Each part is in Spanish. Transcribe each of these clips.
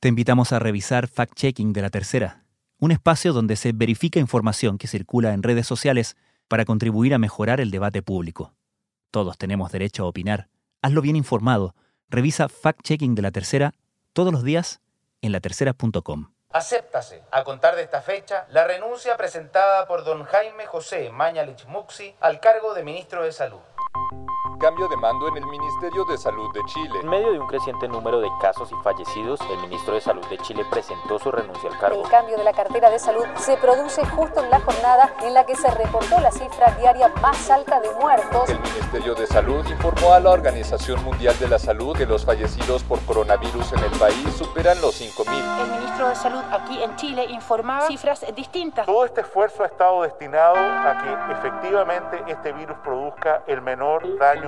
Te invitamos a revisar Fact Checking de la Tercera, un espacio donde se verifica información que circula en redes sociales para contribuir a mejorar el debate público. Todos tenemos derecho a opinar. Hazlo bien informado. Revisa Fact Checking de la Tercera todos los días en latercera.com. Acéptase, a contar de esta fecha, la renuncia presentada por don Jaime José Mañalich Muxi al cargo de ministro de Salud. Cambio de mando en el Ministerio de Salud de Chile. En medio de un creciente número de casos y fallecidos, el ministro de Salud de Chile presentó su renuncia al cargo. El cambio de la cartera de salud se produce justo en la jornada en la que se reportó la cifra diaria más alta de muertos. El Ministerio de Salud informó a la Organización Mundial de la Salud que los fallecidos por coronavirus en el país superan los 5.000. El ministro de Salud aquí en Chile informaba cifras distintas. Todo este esfuerzo ha estado destinado a que efectivamente este virus produzca el menor daño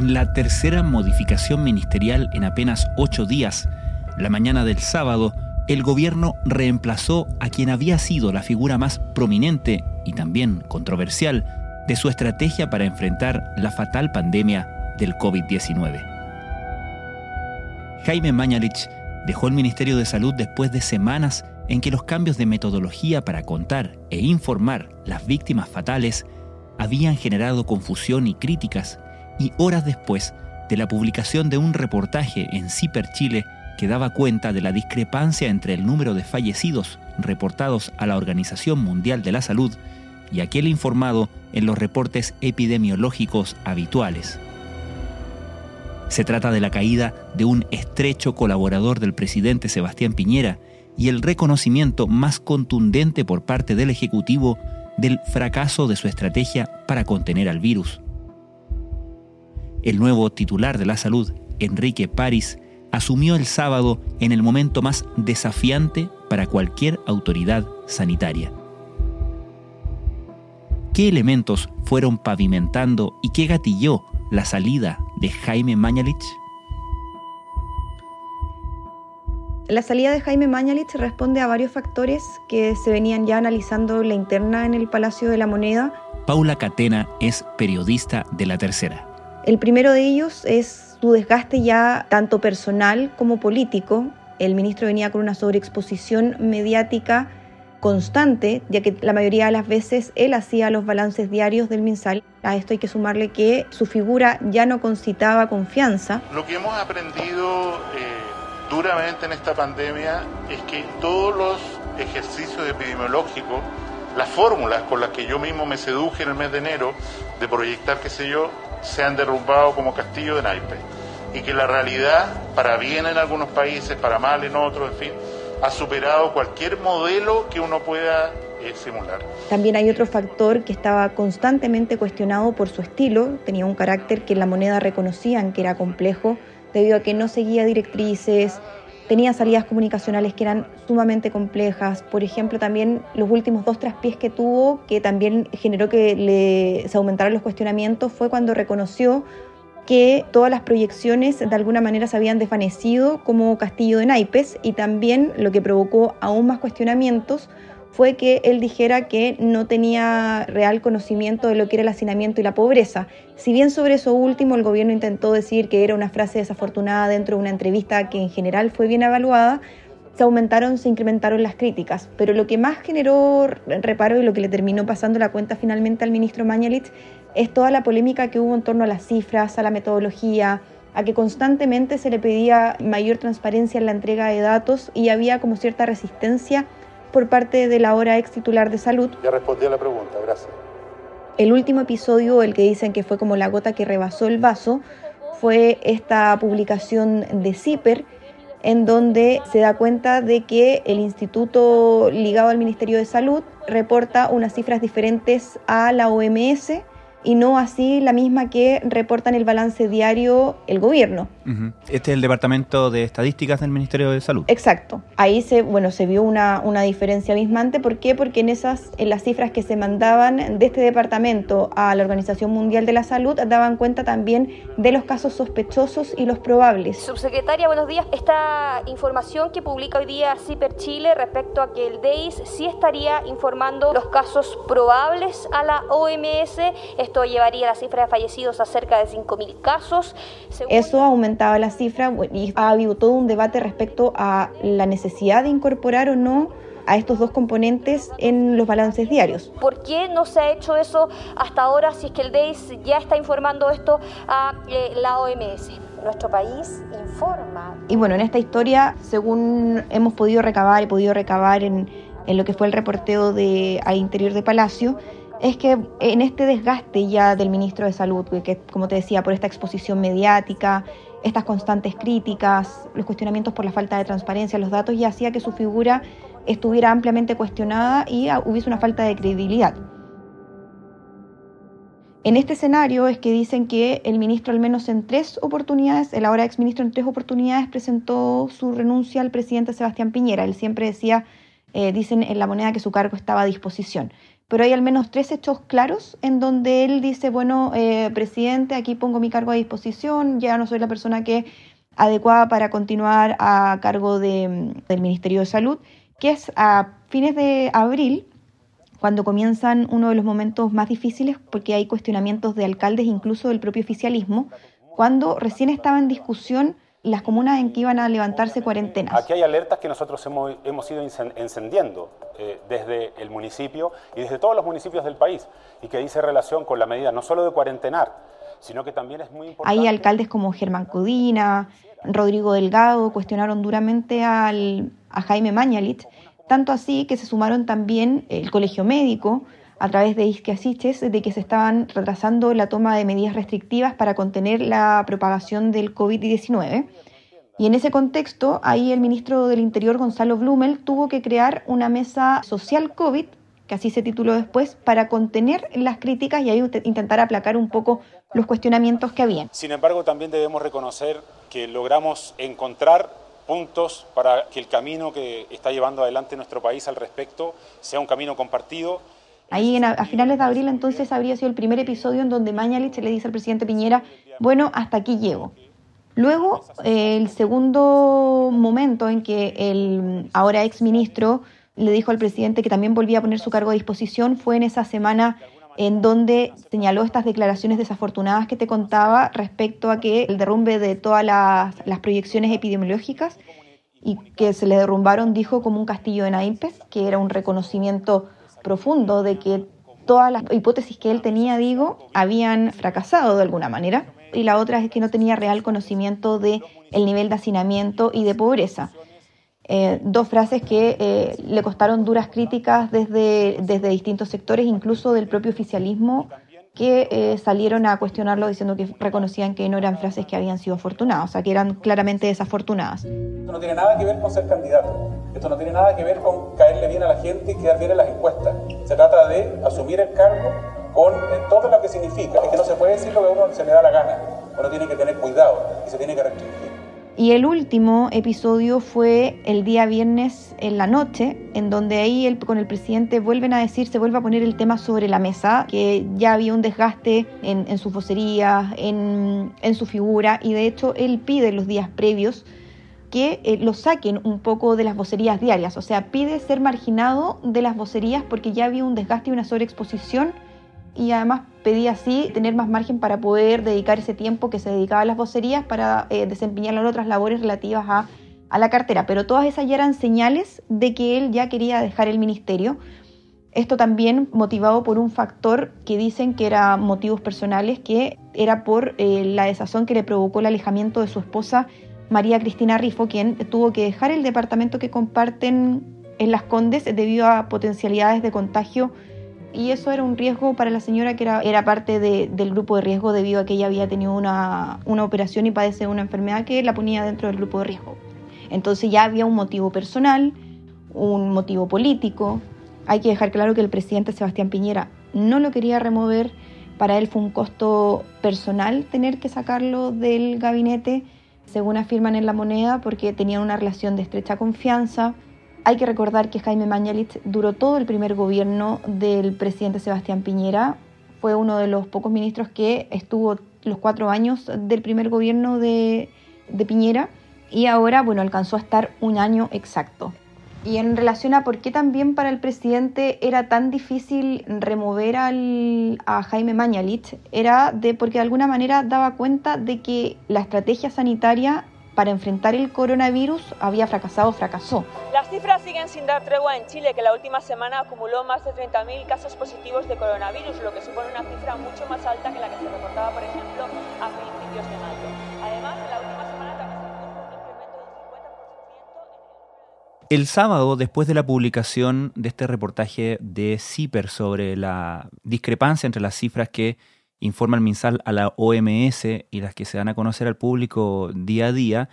En la tercera modificación ministerial en apenas ocho días, la mañana del sábado, el gobierno reemplazó a quien había sido la figura más prominente y también controversial de su estrategia para enfrentar la fatal pandemia del COVID-19. Jaime Mañalich dejó el Ministerio de Salud después de semanas en que los cambios de metodología para contar e informar las víctimas fatales habían generado confusión y críticas y horas después de la publicación de un reportaje en CIPER Chile que daba cuenta de la discrepancia entre el número de fallecidos reportados a la Organización Mundial de la Salud y aquel informado en los reportes epidemiológicos habituales. Se trata de la caída de un estrecho colaborador del presidente Sebastián Piñera y el reconocimiento más contundente por parte del Ejecutivo del fracaso de su estrategia para contener al virus. El nuevo titular de la salud, Enrique París, asumió el sábado en el momento más desafiante para cualquier autoridad sanitaria. ¿Qué elementos fueron pavimentando y qué gatilló la salida de Jaime Mañalich? La salida de Jaime Mañalich responde a varios factores que se venían ya analizando la interna en el Palacio de la Moneda. Paula Catena es periodista de La Tercera. El primero de ellos es su desgaste ya tanto personal como político. El ministro venía con una sobreexposición mediática constante, ya que la mayoría de las veces él hacía los balances diarios del MinSal. A esto hay que sumarle que su figura ya no concitaba confianza. Lo que hemos aprendido eh, duramente en esta pandemia es que todos los ejercicios epidemiológicos, las fórmulas con las que yo mismo me seduje en el mes de enero de proyectar, qué sé yo, se han derrumbado como castillo de naipes y que la realidad, para bien en algunos países, para mal en otros, en fin, ha superado cualquier modelo que uno pueda eh, simular. También hay otro factor que estaba constantemente cuestionado por su estilo, tenía un carácter que en la moneda reconocían que era complejo, debido a que no seguía directrices, tenía salidas comunicacionales que eran sumamente complejas. Por ejemplo, también los últimos dos traspiés que tuvo, que también generó que le, se aumentaran los cuestionamientos, fue cuando reconoció que todas las proyecciones de alguna manera se habían desvanecido como castillo de naipes y también lo que provocó aún más cuestionamientos fue que él dijera que no tenía real conocimiento de lo que era el hacinamiento y la pobreza. Si bien sobre eso último el gobierno intentó decir que era una frase desafortunada dentro de una entrevista que en general fue bien evaluada, se aumentaron, se incrementaron las críticas. Pero lo que más generó reparo y lo que le terminó pasando la cuenta finalmente al ministro Mañalich es toda la polémica que hubo en torno a las cifras, a la metodología, a que constantemente se le pedía mayor transparencia en la entrega de datos y había como cierta resistencia por parte de la ahora ex titular de salud. Ya respondí a la pregunta, gracias. El último episodio, el que dicen que fue como la gota que rebasó el vaso, fue esta publicación de CIPER, en donde se da cuenta de que el instituto ligado al Ministerio de Salud reporta unas cifras diferentes a la OMS y no así la misma que reporta en el balance diario el gobierno. Este es el Departamento de Estadísticas del Ministerio de Salud. Exacto. Ahí se, bueno, se vio una, una diferencia abismante. ¿Por qué? Porque en, esas, en las cifras que se mandaban de este departamento a la Organización Mundial de la Salud daban cuenta también de los casos sospechosos y los probables. Subsecretaria, buenos días. Esta información que publica hoy día CIPER Chile respecto a que el DEIS sí estaría informando los casos probables a la OMS esto llevaría la cifra de fallecidos a cerca de 5.000 casos. Eso aumentaba la cifra y ha habido todo un debate respecto a la necesidad de incorporar o no a estos dos componentes en los balances diarios. ¿Por qué no se ha hecho eso hasta ahora si es que el DEIS ya está informando esto a eh, la OMS? Nuestro país informa. Y bueno, en esta historia, según hemos podido recabar, he podido recabar en, en lo que fue el reporteo de, al interior de Palacio, es que en este desgaste ya del ministro de Salud, que como te decía, por esta exposición mediática, estas constantes críticas, los cuestionamientos por la falta de transparencia los datos, ya hacía que su figura estuviera ampliamente cuestionada y hubiese una falta de credibilidad. En este escenario es que dicen que el ministro al menos en tres oportunidades, el ahora exministro en tres oportunidades presentó su renuncia al presidente Sebastián Piñera. Él siempre decía, eh, dicen en la moneda que su cargo estaba a disposición pero hay al menos tres hechos claros en donde él dice, bueno, eh, presidente, aquí pongo mi cargo a disposición, ya no soy la persona que adecuada para continuar a cargo del Ministerio de Salud, que es a fines de abril, cuando comienzan uno de los momentos más difíciles, porque hay cuestionamientos de alcaldes, incluso del propio oficialismo, cuando recién estaba en discusión las comunas en que iban a levantarse cuarentenas. Aquí hay alertas que nosotros hemos, hemos ido encendiendo eh, desde el municipio y desde todos los municipios del país y que dice relación con la medida no solo de cuarentenar, sino que también es muy importante... Hay alcaldes como Germán Codina, Rodrigo Delgado, cuestionaron duramente al, a Jaime Mañalit, tanto así que se sumaron también el Colegio Médico, a través de Isque de que se estaban retrasando la toma de medidas restrictivas para contener la propagación del COVID-19. Y en ese contexto, ahí el ministro del Interior, Gonzalo Blumel, tuvo que crear una mesa social COVID, que así se tituló después, para contener las críticas y ahí intentar aplacar un poco los cuestionamientos que habían. Sin embargo, también debemos reconocer que logramos encontrar puntos para que el camino que está llevando adelante nuestro país al respecto sea un camino compartido Ahí a, finales de abril entonces habría sido el primer episodio en donde Mañalich le dice al presidente Piñera, bueno, hasta aquí llego. Luego, eh, el segundo momento en que el ahora ex ministro le dijo al presidente que también volvía a poner su cargo a disposición fue en esa semana en donde señaló estas declaraciones desafortunadas que te contaba respecto a que el derrumbe de todas las, las proyecciones epidemiológicas y que se le derrumbaron, dijo, como un castillo de naipes, que era un reconocimiento profundo de que todas las hipótesis que él tenía, digo, habían fracasado de alguna manera. Y la otra es que no tenía real conocimiento de el nivel de hacinamiento y de pobreza. Eh, dos frases que eh, le costaron duras críticas desde, desde distintos sectores, incluso del propio oficialismo, que eh, salieron a cuestionarlo diciendo que reconocían que no eran frases que habían sido afortunadas, o sea, que eran claramente desafortunadas. Esto no tiene nada que ver con ser candidato, esto no tiene nada que ver con caerle bien a la gente y quedar bien en las encuestas. Se trata de asumir el cargo con todo lo que significa. Es que no se puede decir lo que a uno se le da la gana, uno tiene que tener cuidado y se tiene que restringir. Y el último episodio fue el día viernes en la noche, en donde ahí con el presidente vuelven a decir, se vuelve a poner el tema sobre la mesa, que ya había un desgaste en, en sus vocerías, en, en, su figura, y de hecho él pide los días previos que eh, lo saquen un poco de las vocerías diarias, o sea, pide ser marginado de las vocerías porque ya había un desgaste y una sobreexposición y además pedía así tener más margen para poder dedicar ese tiempo que se dedicaba a las vocerías para eh, desempeñar otras labores relativas a, a, la cartera. Pero todas esas ya eran señales de que él ya quería dejar el ministerio. Esto también motivado por un factor que dicen que era motivos personales, que era por eh, la desazón que le provocó el alejamiento de su esposa María Cristina Rifo, quien tuvo que dejar el departamento que comparten en Las Condes debido a potencialidades de contagio y eso era un riesgo para la señora que era, era parte del grupo de riesgo debido a que ella había tenido una, una operación y padece una enfermedad que la ponía dentro del grupo de riesgo. Entonces ya había un motivo personal, un motivo político. Hay que dejar claro que el presidente Sebastián Piñera no lo quería remover, Para él fue un costo personal tener que sacarlo del gabinete, según afirman en la moneda, porque tenían una relación de estrecha confianza. Hay que recordar que Jaime Mañalich duró todo el primer gobierno del presidente Sebastián Piñera. Fue uno de los pocos ministros que estuvo los cuatro años del primer gobierno de, Piñera y ahora, bueno, alcanzó a estar un año exacto. Y en relación a por qué también para el presidente era tan difícil remover al, a Jaime Mañalich, era de porque de alguna manera daba cuenta de que la estrategia sanitaria para enfrentar el coronavirus había fracasado, fracasó. Las cifras siguen sin dar tregua en Chile, que la última semana acumuló más de 30.000 casos positivos de coronavirus, lo que supone una cifra mucho más alta que la que se reportaba, por ejemplo, a principios de mayo. Además, la última semana también se produjo un incremento del 50% El sábado, después de la publicación de este reportaje de CIPER sobre la discrepancia entre las cifras que informa el MinSal a la OMS y las que se dan a conocer al público día a día,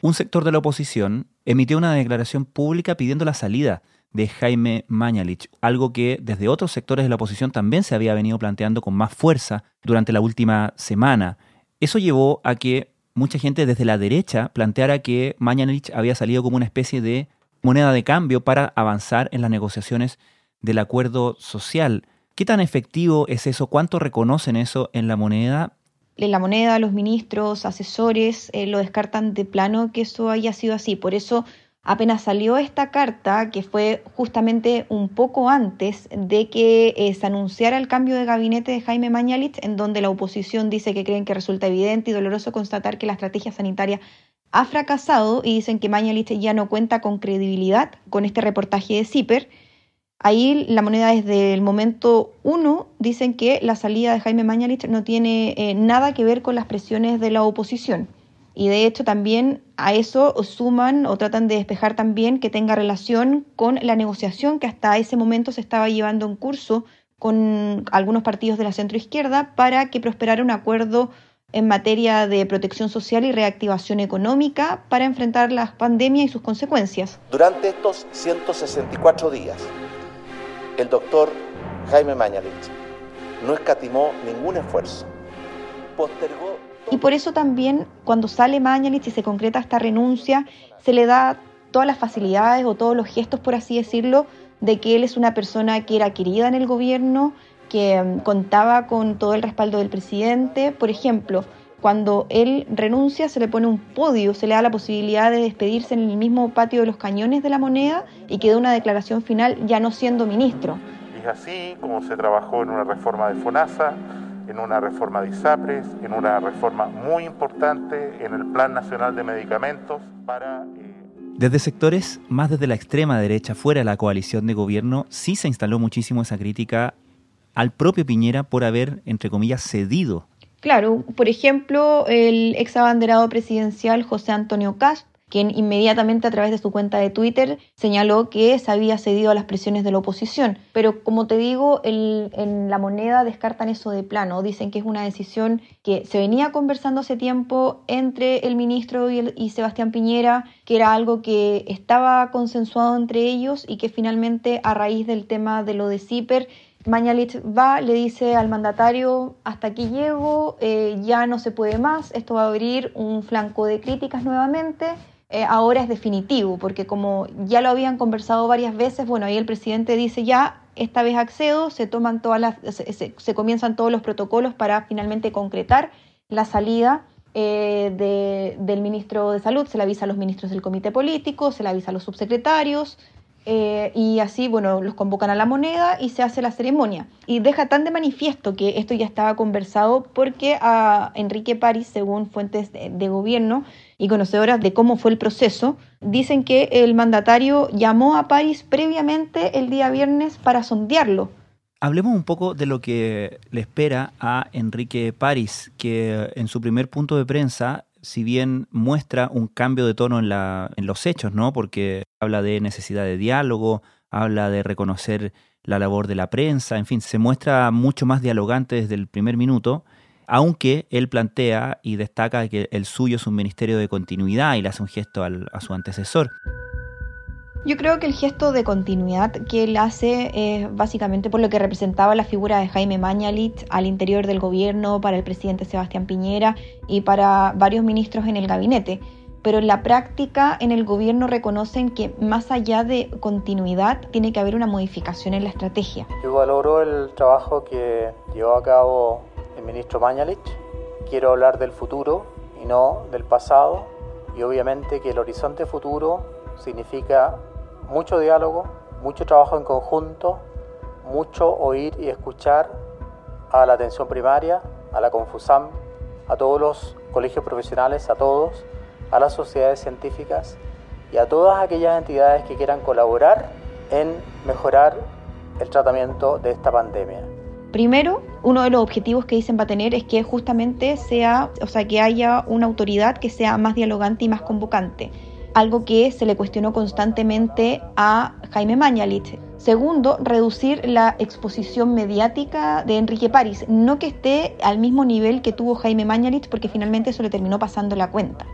un sector de la oposición emitió una declaración pública pidiendo la salida de Jaime Mañalich, algo que desde otros sectores de la oposición también se había venido planteando con más fuerza durante la última semana. Eso llevó a que mucha gente desde la derecha planteara que Mañalich había salido como una especie de moneda de cambio para avanzar en las negociaciones del acuerdo social. ¿Qué tan efectivo es eso? ¿Cuánto reconocen eso en la moneda? En la moneda, los ministros, asesores, eh, lo descartan de plano que eso haya sido así. Por eso, apenas salió esta carta, que fue justamente un poco antes de que eh, se anunciara el cambio de gabinete de Jaime Mañalich, en donde la oposición dice que creen que resulta evidente y doloroso constatar que la estrategia sanitaria ha fracasado y dicen que Mañalich ya no cuenta con credibilidad con este reportaje de CIPER Ahí la moneda desde el momento uno dicen que la salida de Jaime Mañalich no tiene eh, nada que ver con las presiones de la oposición. Y de hecho también a eso suman o tratan de despejar también que tenga relación con la negociación que hasta ese momento se estaba llevando en curso con algunos partidos de la centroizquierda para que prosperara un acuerdo en materia de protección social y reactivación económica para enfrentar la pandemia y sus consecuencias. Durante estos 164 días, el doctor Jaime Mañalich no escatimó ningún esfuerzo. Postergó. Y por eso también cuando sale Mañalich y se concreta esta renuncia, se le da todas las facilidades o todos los gestos, por así decirlo, de que él es una persona que era querida en el gobierno, que um, contaba con todo el respaldo del presidente. Por ejemplo, cuando él renuncia se le pone un podio, se le da la posibilidad de despedirse en el mismo patio de los cañones de la moneda y que dé una declaración final ya no siendo ministro. Y es así como se trabajó en una reforma de FONASA, en una reforma de ISAPRES, en una reforma muy importante en el Plan Nacional de Medicamentos para... Eh... Desde sectores más desde la extrema derecha, fuera de la coalición de gobierno, sí se instaló muchísimo esa crítica al propio Piñera por haber, entre comillas, cedido Claro, por ejemplo, el ex abanderado presidencial José Antonio Cast, quien inmediatamente a través de su cuenta de Twitter señaló que se había cedido a las presiones de la oposición. Pero como te digo, el, en la moneda descartan eso de plano. Dicen que es una decisión que se venía conversando hace tiempo entre el ministro y, el, y Sebastián Piñera, que era algo que estaba consensuado entre ellos y que finalmente a raíz del tema de lo de CIPER Mañalich va, le dice al mandatario, hasta aquí llego, eh, ya no se puede más, esto va a abrir un flanco de críticas nuevamente, eh, ahora es definitivo, porque como ya lo habían conversado varias veces, bueno, ahí el presidente dice ya, esta vez accedo, se toman todas las, se, comienzan todos los protocolos para finalmente concretar la salida eh, de, del ministro de Salud, se le avisa a los ministros del comité político, se le avisa a los subsecretarios, eh, y así, bueno, los convocan a la moneda y se hace la ceremonia. Y deja tan de manifiesto que esto ya estaba conversado porque a Enrique París, según fuentes de, de gobierno y conocedoras de cómo fue el proceso, dicen que el mandatario llamó a París previamente el día viernes para sondearlo. Hablemos un poco de lo que le espera a Enrique París, que en su primer punto de prensa si bien muestra un cambio de tono en, la, en los hechos, ¿no? Porque habla de necesidad de diálogo, habla de reconocer la labor de la prensa, en fin, se muestra mucho más dialogante desde el primer minuto, aunque él plantea y destaca que el suyo es un ministerio de continuidad y le hace un gesto al, a su antecesor. Yo creo que el gesto de continuidad que él hace es básicamente por lo que representaba la figura de Jaime Mañalit al interior del gobierno, para el presidente Sebastián Piñera y para varios ministros en el gabinete. Pero en la práctica, en el gobierno reconocen que más allá de continuidad, tiene que haber una modificación en la estrategia. Yo valoro el trabajo que llevó a cabo el ministro Mañalich. Quiero hablar del futuro y no del pasado. Y obviamente que el horizonte futuro significa mucho diálogo, mucho trabajo en conjunto, mucho oír y escuchar a la atención primaria, a la Confusam, a todos los colegios profesionales, a todos, a las sociedades científicas y a todas aquellas entidades que quieran colaborar en mejorar el tratamiento de esta pandemia. Primero, uno de los objetivos que dicen va a tener es que justamente sea, o sea, que haya una autoridad que sea más dialogante y más convocante algo que se le cuestionó constantemente a Jaime Mañalich. Segundo, reducir la exposición mediática de Enrique París, no que esté al mismo nivel que tuvo Jaime Mañalich, porque finalmente eso le terminó pasando la cuenta.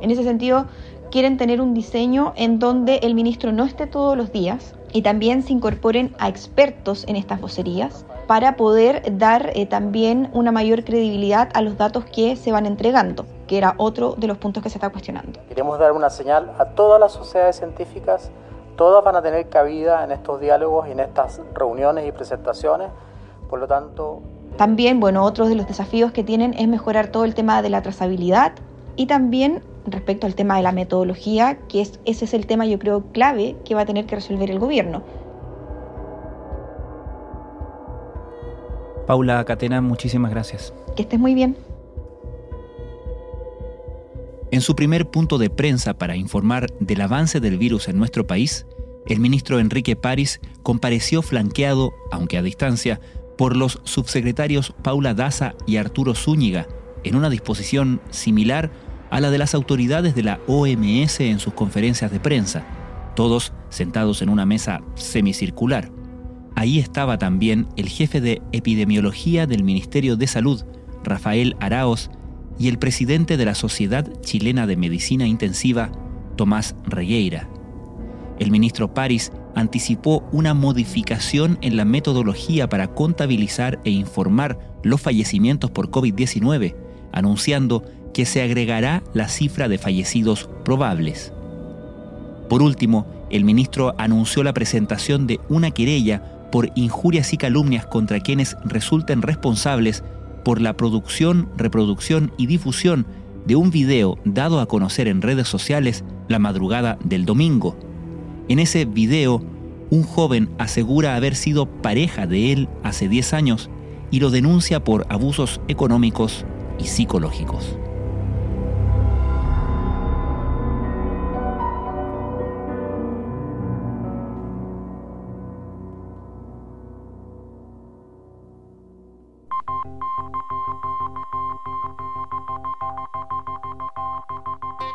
En ese sentido, quieren tener un diseño en donde el ministro no esté todos los días y también se incorporen a expertos en estas vocerías para poder dar eh, también una mayor credibilidad a los datos que se van entregando que era otro de los puntos que se está cuestionando. Queremos dar una señal a todas las sociedades científicas, todas van a tener cabida en estos diálogos y en estas reuniones y presentaciones, por lo tanto... También, bueno, otro de los desafíos que tienen es mejorar todo el tema de la trazabilidad y también respecto al tema de la metodología, que es, ese es el tema yo creo clave que va a tener que resolver el gobierno. Paula Catena, muchísimas gracias. Que estés muy bien. En su primer punto de prensa para informar del avance del virus en nuestro país, el ministro Enrique París compareció flanqueado, aunque a distancia, por los subsecretarios Paula Daza y Arturo Zúñiga, en una disposición similar a la de las autoridades de la OMS en sus conferencias de prensa, todos sentados en una mesa semicircular. Ahí estaba también el jefe de epidemiología del Ministerio de Salud, Rafael Araos, y el presidente de la Sociedad Chilena de Medicina Intensiva, Tomás Regueira. El ministro París anticipó una modificación en la metodología para contabilizar e informar los fallecimientos por COVID-19, anunciando que se agregará la cifra de fallecidos probables. Por último, el ministro anunció la presentación de una querella por injurias y calumnias contra quienes resulten responsables por la producción, reproducción y difusión de un video dado a conocer en redes sociales la madrugada del domingo. En ese video, un joven asegura haber sido pareja de él hace 10 años y lo denuncia por abusos económicos y psicológicos.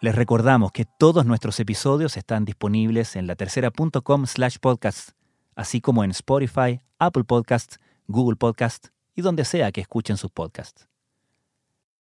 Les recordamos que todos nuestros episodios están disponibles en latercera.com slash podcast, así como en Spotify, Apple Podcasts, Google Podcasts y donde sea que escuchen sus podcasts.